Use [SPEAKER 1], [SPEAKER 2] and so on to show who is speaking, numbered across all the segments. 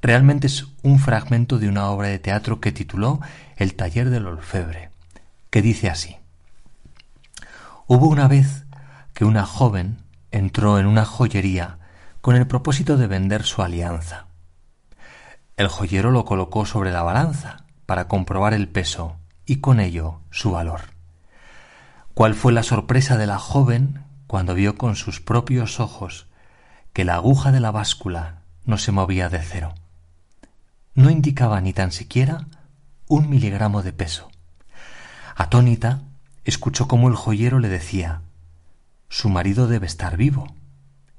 [SPEAKER 1] Realmente es un fragmento de una obra de teatro que tituló El taller del orfebre, que dice así. Hubo una vez que una joven entró en una joyería con el propósito de vender su alianza. El joyero lo colocó sobre la balanza para comprobar el peso y con ello su valor. ¿Cuál fue la sorpresa de la joven cuando vio con sus propios ojos que la aguja de la báscula no se movía de cero? No indicaba ni tan siquiera un miligramo de peso. Atónita, escuchó cómo el joyero le decía Su marido debe estar vivo,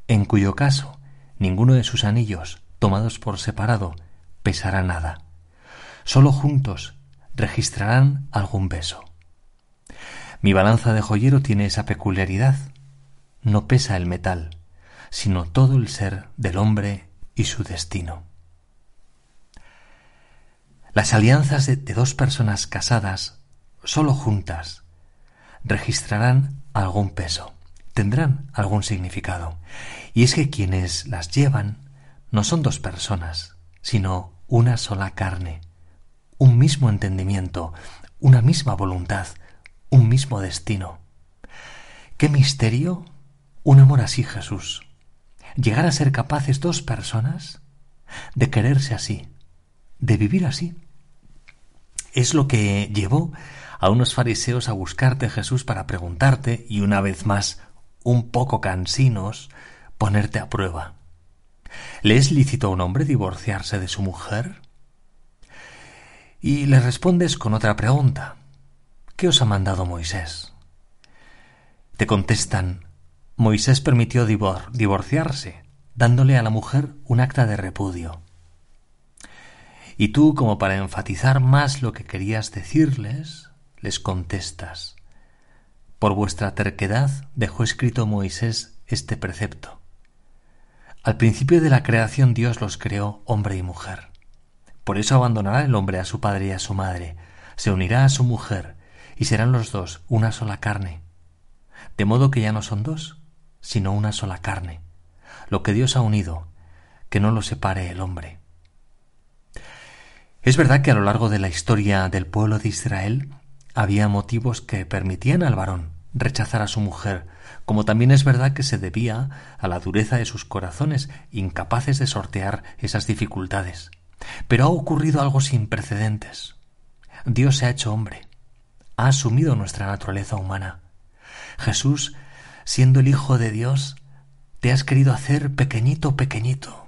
[SPEAKER 1] en cuyo caso ninguno de sus anillos, tomados por separado, pesará nada. Solo juntos registrarán algún peso. Mi balanza de joyero tiene esa peculiaridad. No pesa el metal, sino todo el ser del hombre y su destino. Las alianzas de, dos personas casadas, solo juntas, registrarán algún peso, tendrán algún significado. Y es que quienes las llevan no son dos personas, sino una sola carne, un mismo entendimiento, una misma voluntad, un mismo destino. ¿Qué misterio? Un amor así, Jesús. Llegar a ser capaces dos personas de quererse así, de vivir así. Es lo que llevó a unos fariseos a buscarte, Jesús, para preguntarte, y una vez más, un poco cansinos, ponerte a prueba. ¿Le es lícito a un hombre divorciarse de su mujer? Y le respondes con otra pregunta. ¿Qué os ha mandado Moisés? Te contestan, Moisés permitió divorciarse, dándole a la mujer un acta de repudio. Y tú, como para enfatizar más lo que querías decirles, les contestas, por vuestra terquedad dejó escrito Moisés este precepto. Al principio de la creación Dios los creó hombre y mujer. Por eso abandonará el hombre a su padre y a su madre, se unirá a su mujer, y serán los dos una sola carne. De modo que ya no son dos, sino una sola carne. Lo que Dios ha unido, que no lo separe el hombre. Es verdad que a lo largo de la historia del pueblo de Israel había motivos que permitían al varón rechazar a su mujer, como también es verdad que se debía a la dureza de sus corazones, incapaces de sortear esas dificultades. Pero ha ocurrido algo sin precedentes. Dios se ha hecho hombre, ha asumido nuestra naturaleza humana. Jesús, siendo el Hijo de Dios, te has querido hacer pequeñito, pequeñito,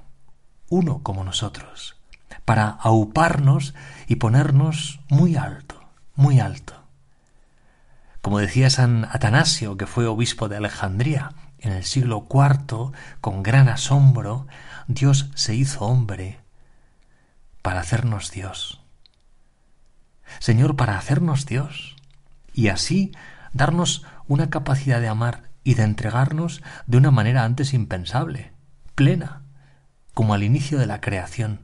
[SPEAKER 1] uno como nosotros para auparnos y ponernos muy alto, muy alto. Como decía San Atanasio, que fue obispo de Alejandría en el siglo IV, con gran asombro, Dios se hizo hombre para hacernos Dios. Señor, para hacernos Dios. Y así darnos una capacidad de amar y de entregarnos de una manera antes impensable, plena, como al inicio de la creación.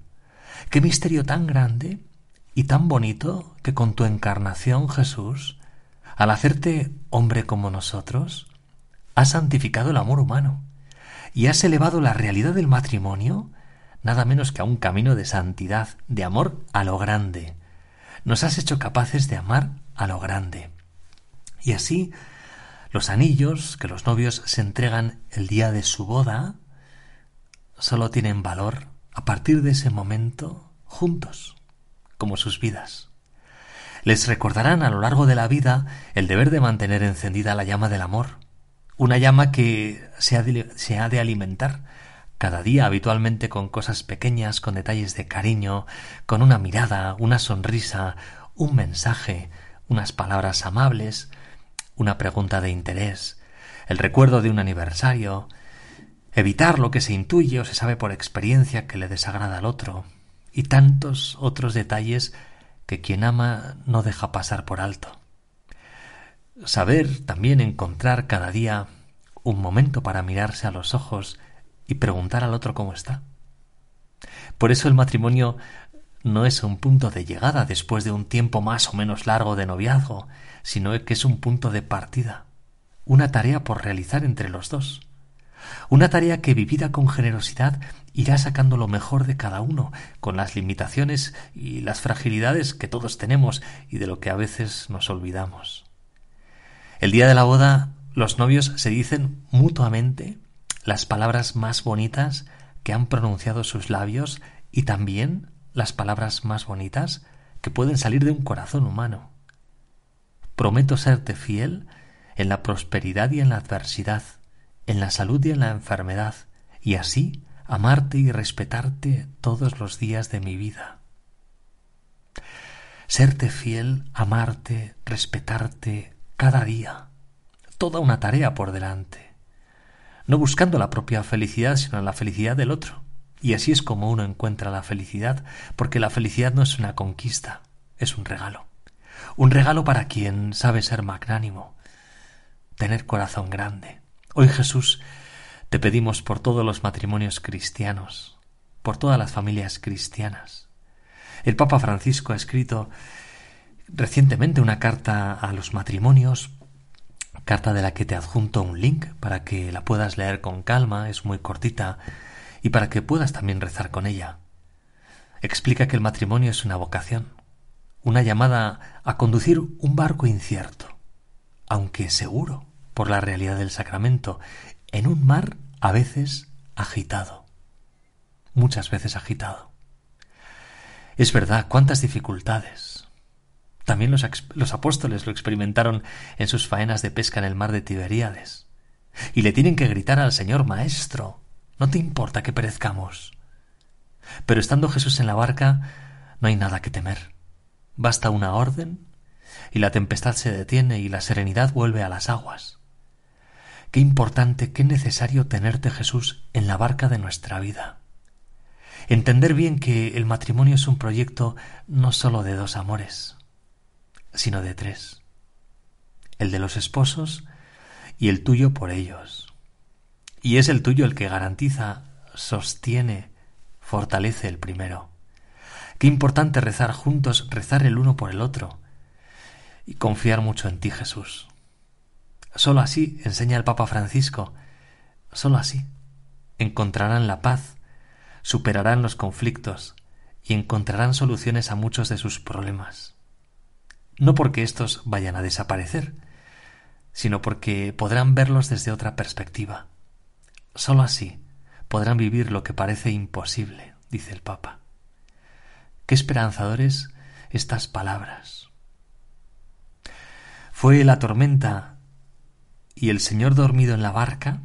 [SPEAKER 1] Qué misterio tan grande y tan bonito que con tu encarnación, Jesús, al hacerte hombre como nosotros, has santificado el amor humano y has elevado la realidad del matrimonio nada menos que a un camino de santidad, de amor a lo grande. Nos has hecho capaces de amar a lo grande. Y así, los anillos que los novios se entregan el día de su boda solo tienen valor partir de ese momento juntos, como sus vidas. Les recordarán a lo largo de la vida el deber de mantener encendida la llama del amor, una llama que se ha de, se ha de alimentar cada día habitualmente con cosas pequeñas, con detalles de cariño, con una mirada, una sonrisa, un mensaje, unas palabras amables, una pregunta de interés, el recuerdo de un aniversario, evitar lo que se intuye o se sabe por experiencia que le desagrada al otro, y tantos otros detalles que quien ama no deja pasar por alto. Saber también encontrar cada día un momento para mirarse a los ojos y preguntar al otro cómo está. Por eso el matrimonio no es un punto de llegada después de un tiempo más o menos largo de noviazgo, sino que es un punto de partida, una tarea por realizar entre los dos. Una tarea que vivida con generosidad irá sacando lo mejor de cada uno, con las limitaciones y las fragilidades que todos tenemos y de lo que a veces nos olvidamos. El día de la boda los novios se dicen mutuamente las palabras más bonitas que han pronunciado sus labios y también las palabras más bonitas que pueden salir de un corazón humano. Prometo serte fiel en la prosperidad y en la adversidad, en la salud y en la enfermedad, y así amarte y respetarte todos los días de mi vida. Serte fiel, amarte, respetarte cada día, toda una tarea por delante, no buscando la propia felicidad, sino la felicidad del otro. Y así es como uno encuentra la felicidad, porque la felicidad no es una conquista, es un regalo. Un regalo para quien sabe ser magnánimo, tener corazón grande, Hoy Jesús, te pedimos por todos los matrimonios cristianos, por todas las familias cristianas. El Papa Francisco ha escrito recientemente una carta a los matrimonios, carta de la que te adjunto un link para que la puedas leer con calma, es muy cortita, y para que puedas también rezar con ella. Explica que el matrimonio es una vocación, una llamada a conducir un barco incierto, aunque seguro por la realidad del sacramento, en un mar a veces agitado, muchas veces agitado. Es verdad, cuántas dificultades. También los, los, apóstoles lo experimentaron en sus faenas de pesca en el mar de Tiberíades. Y le tienen que gritar al Señor Maestro, no te importa que perezcamos. Pero estando Jesús en la barca, no hay nada que temer. Basta una orden y la tempestad se detiene y la serenidad vuelve a las aguas. Qué importante, qué necesario tenerte Jesús en la barca de nuestra vida. Entender bien que el matrimonio es un proyecto no sólo de dos amores, sino de tres. El de los esposos y el tuyo por ellos. Y es el tuyo el que garantiza, sostiene, fortalece el primero. Qué importante rezar juntos, rezar el uno por el otro y confiar mucho en ti, Jesús. Solo así, enseña el Papa Francisco, solo así encontrarán la paz, superarán los conflictos y encontrarán soluciones a muchos de sus problemas. No porque éstos vayan a desaparecer, sino porque podrán verlos desde otra perspectiva. Solo así podrán vivir lo que parece imposible, dice el Papa. Qué esperanzadores estas palabras. Fue la tormenta y el Señor dormido en la barca,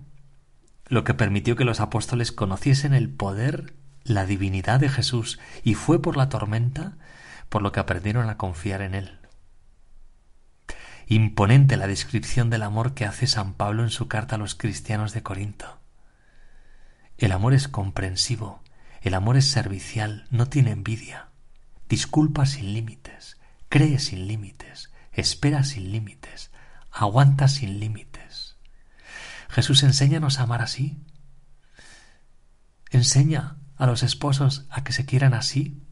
[SPEAKER 1] lo que permitió que los apóstoles conociesen el poder, la divinidad de Jesús, y fue por la tormenta por lo que aprendieron a confiar en Él. Imponente la descripción del amor que hace San Pablo en su carta a los cristianos de Corinto. El amor es comprensivo, el amor es servicial, no tiene envidia, disculpa sin límites, cree sin límites, espera sin límites, aguanta sin límites. Jesús enséñanos a amar así. Enseña a los esposos a que se quieran así.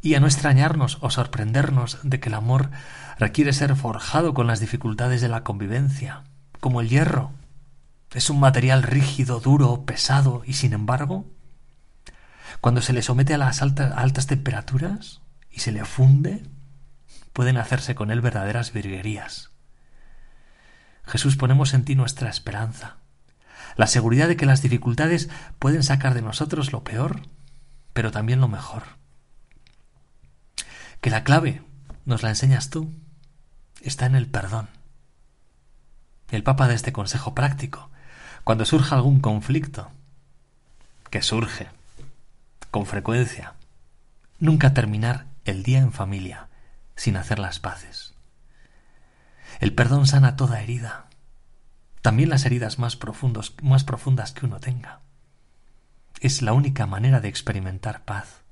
[SPEAKER 1] Y a no extrañarnos o sorprendernos de que el amor requiere ser forjado con las dificultades de la convivencia, como el hierro. Es un material rígido, duro, pesado, y sin embargo, cuando se le somete a las altas, altas temperaturas y se le funde, pueden hacerse con él verdaderas virguerías. Jesús, ponemos en ti nuestra esperanza, la seguridad de que las dificultades pueden sacar de nosotros lo peor, pero también lo mejor. Que la clave, nos la enseñas tú, está en el perdón. El Papa de este consejo práctico, cuando surja algún conflicto, que surge con frecuencia, nunca terminar el día en familia sin hacer las paces. El perdón sana toda herida, también las heridas más, profundos, más profundas que uno tenga. Es la única manera de experimentar paz.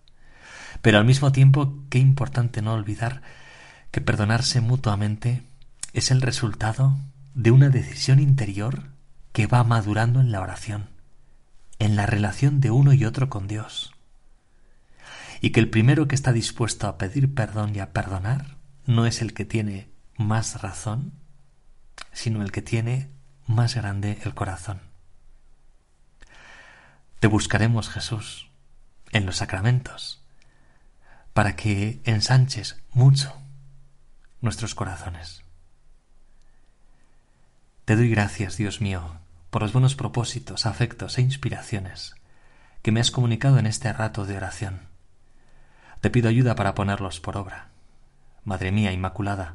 [SPEAKER 1] Pero al mismo tiempo, qué importante no olvidar que perdonarse mutuamente es el resultado de una decisión interior que va madurando en la oración, en la relación de uno y otro con Dios. Y que el primero que está dispuesto a pedir perdón y a perdonar no es el que tiene más razón, sino el que tiene más grande el corazón. Te buscaremos, Jesús, en los sacramentos, para que ensanches mucho nuestros corazones. Te doy gracias, Dios mío, por los buenos propósitos, afectos e inspiraciones que me has comunicado en este rato de oración. Te pido ayuda para ponerlos por obra. Madre mía Inmaculada,